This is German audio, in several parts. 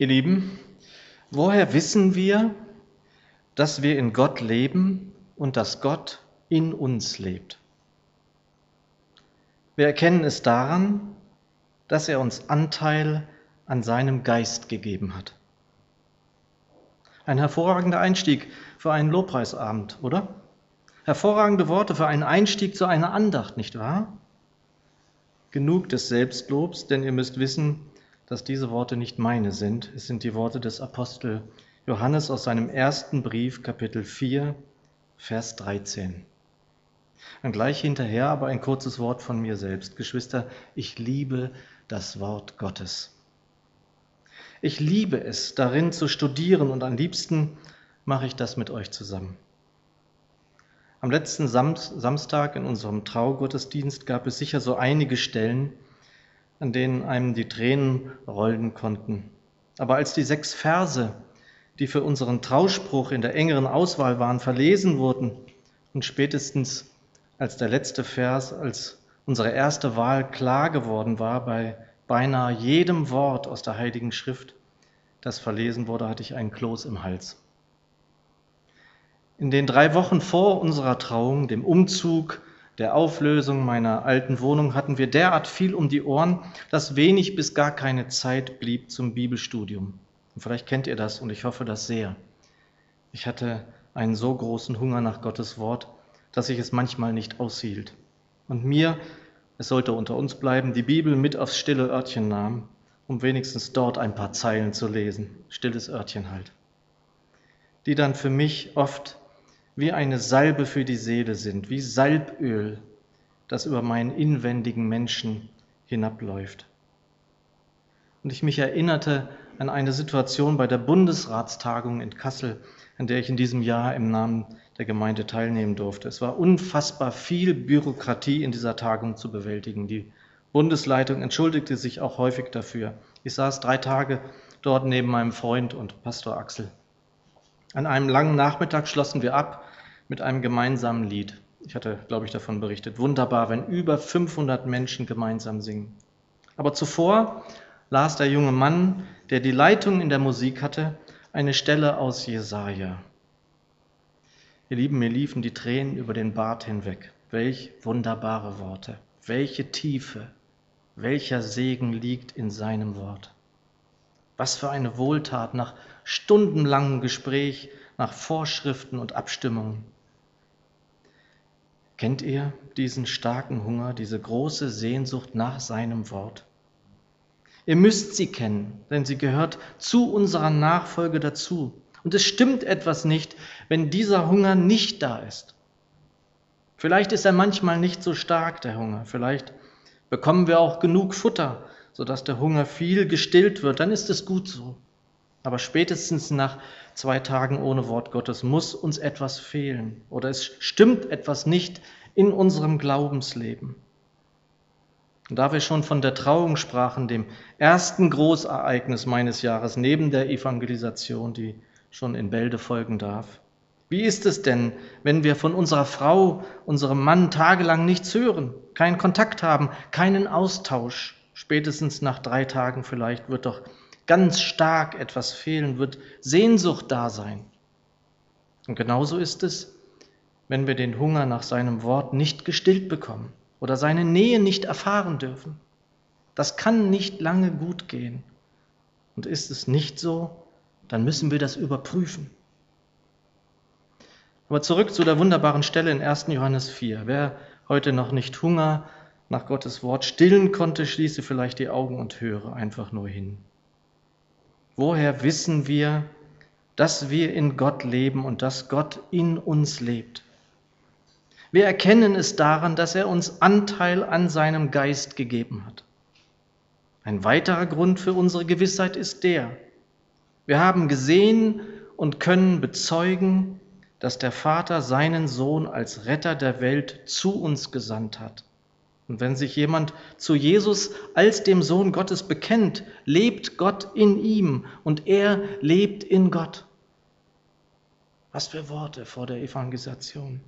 Ihr Lieben, woher wissen wir, dass wir in Gott leben und dass Gott in uns lebt? Wir erkennen es daran, dass er uns Anteil an seinem Geist gegeben hat. Ein hervorragender Einstieg für einen Lobpreisabend, oder? Hervorragende Worte für einen Einstieg zu einer Andacht, nicht wahr? Genug des Selbstlobs, denn ihr müsst wissen, dass diese Worte nicht meine sind. Es sind die Worte des Apostel Johannes aus seinem ersten Brief, Kapitel 4, Vers 13. Und gleich hinterher aber ein kurzes Wort von mir selbst. Geschwister, ich liebe das Wort Gottes. Ich liebe es, darin zu studieren und am liebsten mache ich das mit euch zusammen. Am letzten Samstag in unserem Traugottesdienst gab es sicher so einige Stellen, an denen einem die Tränen rollen konnten. Aber als die sechs Verse, die für unseren Trauspruch in der engeren Auswahl waren, verlesen wurden und spätestens als der letzte Vers, als unsere erste Wahl klar geworden war bei beinahe jedem Wort aus der Heiligen Schrift, das verlesen wurde, hatte ich einen Kloß im Hals. In den drei Wochen vor unserer Trauung, dem Umzug, der Auflösung meiner alten Wohnung hatten wir derart viel um die Ohren, dass wenig bis gar keine Zeit blieb zum Bibelstudium. Und vielleicht kennt ihr das und ich hoffe das sehr. Ich hatte einen so großen Hunger nach Gottes Wort, dass ich es manchmal nicht aushielt. Und mir, es sollte unter uns bleiben, die Bibel mit aufs stille Örtchen nahm, um wenigstens dort ein paar Zeilen zu lesen. Stilles Örtchen halt. Die dann für mich oft wie eine Salbe für die Seele sind, wie Salböl, das über meinen inwendigen Menschen hinabläuft. Und ich mich erinnerte an eine Situation bei der Bundesratstagung in Kassel, an der ich in diesem Jahr im Namen der Gemeinde teilnehmen durfte. Es war unfassbar viel Bürokratie in dieser Tagung zu bewältigen. Die Bundesleitung entschuldigte sich auch häufig dafür. Ich saß drei Tage dort neben meinem Freund und Pastor Axel. An einem langen Nachmittag schlossen wir ab mit einem gemeinsamen Lied. Ich hatte, glaube ich, davon berichtet. Wunderbar, wenn über 500 Menschen gemeinsam singen. Aber zuvor las der junge Mann, der die Leitung in der Musik hatte, eine Stelle aus Jesaja. Ihr Lieben, mir liefen die Tränen über den Bart hinweg. Welch wunderbare Worte, welche Tiefe, welcher Segen liegt in seinem Wort. Was für eine Wohltat nach stundenlangem Gespräch, nach Vorschriften und Abstimmungen. Kennt ihr diesen starken Hunger, diese große Sehnsucht nach seinem Wort? Ihr müsst sie kennen, denn sie gehört zu unserer Nachfolge dazu. Und es stimmt etwas nicht, wenn dieser Hunger nicht da ist. Vielleicht ist er manchmal nicht so stark, der Hunger. Vielleicht bekommen wir auch genug Futter, sodass der Hunger viel gestillt wird. Dann ist es gut so. Aber spätestens nach zwei Tagen ohne Wort Gottes muss uns etwas fehlen oder es stimmt etwas nicht in unserem Glaubensleben. Und da wir schon von der Trauung sprachen, dem ersten Großereignis meines Jahres neben der Evangelisation, die schon in Bälde folgen darf, wie ist es denn, wenn wir von unserer Frau, unserem Mann tagelang nichts hören, keinen Kontakt haben, keinen Austausch? Spätestens nach drei Tagen vielleicht wird doch ganz stark etwas fehlen, wird Sehnsucht da sein. Und genauso ist es, wenn wir den Hunger nach seinem Wort nicht gestillt bekommen oder seine Nähe nicht erfahren dürfen. Das kann nicht lange gut gehen. Und ist es nicht so, dann müssen wir das überprüfen. Aber zurück zu der wunderbaren Stelle in 1. Johannes 4. Wer heute noch nicht Hunger nach Gottes Wort stillen konnte, schließe vielleicht die Augen und höre einfach nur hin. Woher wissen wir, dass wir in Gott leben und dass Gott in uns lebt? Wir erkennen es daran, dass er uns Anteil an seinem Geist gegeben hat. Ein weiterer Grund für unsere Gewissheit ist der, wir haben gesehen und können bezeugen, dass der Vater seinen Sohn als Retter der Welt zu uns gesandt hat. Und wenn sich jemand zu Jesus als dem Sohn Gottes bekennt, lebt Gott in ihm und er lebt in Gott. Was für Worte vor der Evangelisation.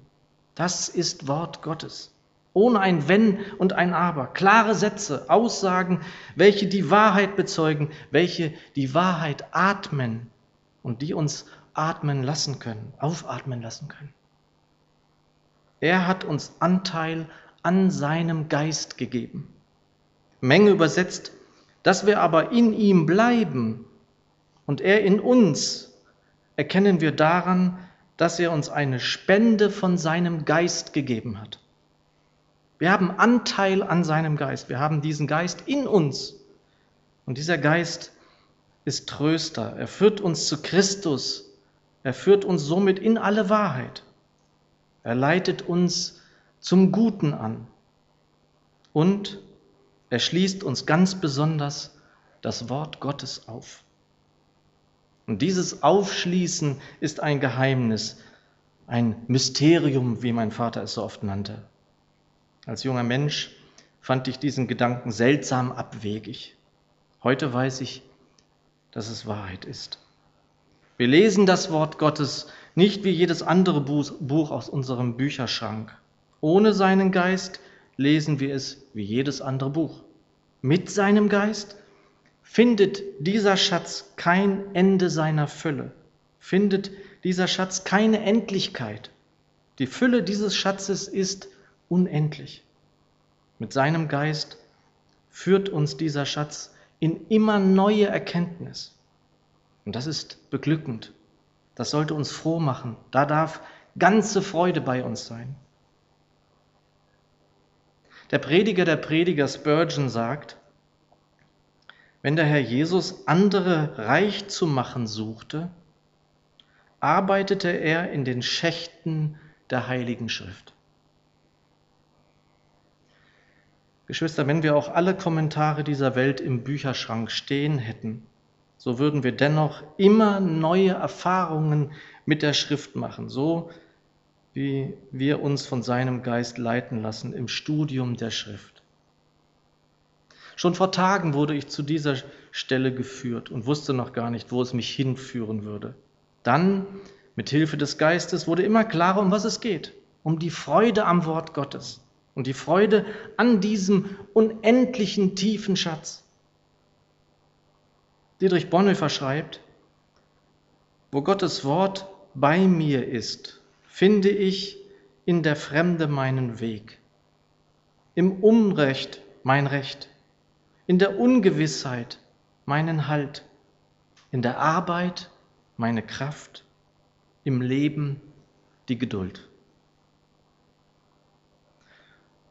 Das ist Wort Gottes. Ohne ein Wenn und ein Aber. Klare Sätze, Aussagen, welche die Wahrheit bezeugen, welche die Wahrheit atmen und die uns atmen lassen können, aufatmen lassen können. Er hat uns Anteil an seinem Geist gegeben. Menge übersetzt, dass wir aber in ihm bleiben und er in uns, erkennen wir daran, dass er uns eine Spende von seinem Geist gegeben hat. Wir haben Anteil an seinem Geist. Wir haben diesen Geist in uns. Und dieser Geist ist Tröster. Er führt uns zu Christus. Er führt uns somit in alle Wahrheit. Er leitet uns zum Guten an. Und er schließt uns ganz besonders das Wort Gottes auf. Und dieses Aufschließen ist ein Geheimnis, ein Mysterium, wie mein Vater es so oft nannte. Als junger Mensch fand ich diesen Gedanken seltsam abwegig. Heute weiß ich, dass es Wahrheit ist. Wir lesen das Wort Gottes nicht wie jedes andere Buch aus unserem Bücherschrank. Ohne seinen Geist lesen wir es wie jedes andere Buch. Mit seinem Geist findet dieser Schatz kein Ende seiner Fülle, findet dieser Schatz keine Endlichkeit. Die Fülle dieses Schatzes ist unendlich. Mit seinem Geist führt uns dieser Schatz in immer neue Erkenntnis. Und das ist beglückend. Das sollte uns froh machen. Da darf ganze Freude bei uns sein. Der Prediger der Prediger Spurgeon sagt, wenn der Herr Jesus andere reich zu machen suchte, arbeitete er in den Schächten der Heiligen Schrift. Geschwister, wenn wir auch alle Kommentare dieser Welt im Bücherschrank stehen hätten, so würden wir dennoch immer neue Erfahrungen mit der Schrift machen, so wie wir uns von seinem Geist leiten lassen im Studium der Schrift. Schon vor Tagen wurde ich zu dieser Stelle geführt und wusste noch gar nicht, wo es mich hinführen würde. Dann, mit Hilfe des Geistes, wurde immer klarer, um was es geht. Um die Freude am Wort Gottes und die Freude an diesem unendlichen tiefen Schatz. Dietrich Bonhoeffer schreibt, wo Gottes Wort bei mir ist, finde ich in der Fremde meinen Weg, im Unrecht mein Recht, in der Ungewissheit meinen Halt, in der Arbeit meine Kraft, im Leben die Geduld.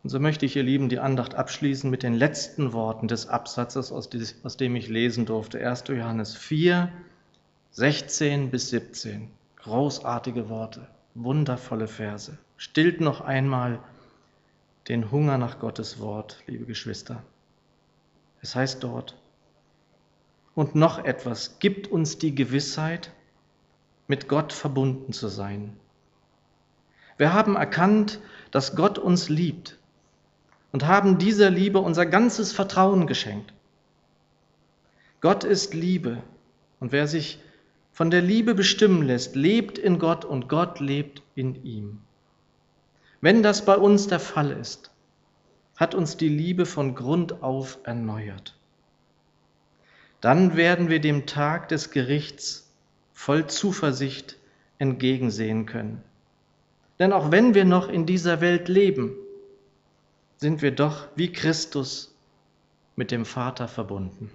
Und so möchte ich, ihr Lieben, die Andacht abschließen mit den letzten Worten des Absatzes, aus dem ich lesen durfte. 1. Johannes 4, 16 bis 17. Großartige Worte, wundervolle Verse. Stillt noch einmal den Hunger nach Gottes Wort, liebe Geschwister. Es heißt dort, und noch etwas gibt uns die Gewissheit, mit Gott verbunden zu sein. Wir haben erkannt, dass Gott uns liebt und haben dieser Liebe unser ganzes Vertrauen geschenkt. Gott ist Liebe und wer sich von der Liebe bestimmen lässt, lebt in Gott und Gott lebt in ihm. Wenn das bei uns der Fall ist, hat uns die Liebe von Grund auf erneuert. Dann werden wir dem Tag des Gerichts voll Zuversicht entgegensehen können. Denn auch wenn wir noch in dieser Welt leben, sind wir doch wie Christus mit dem Vater verbunden.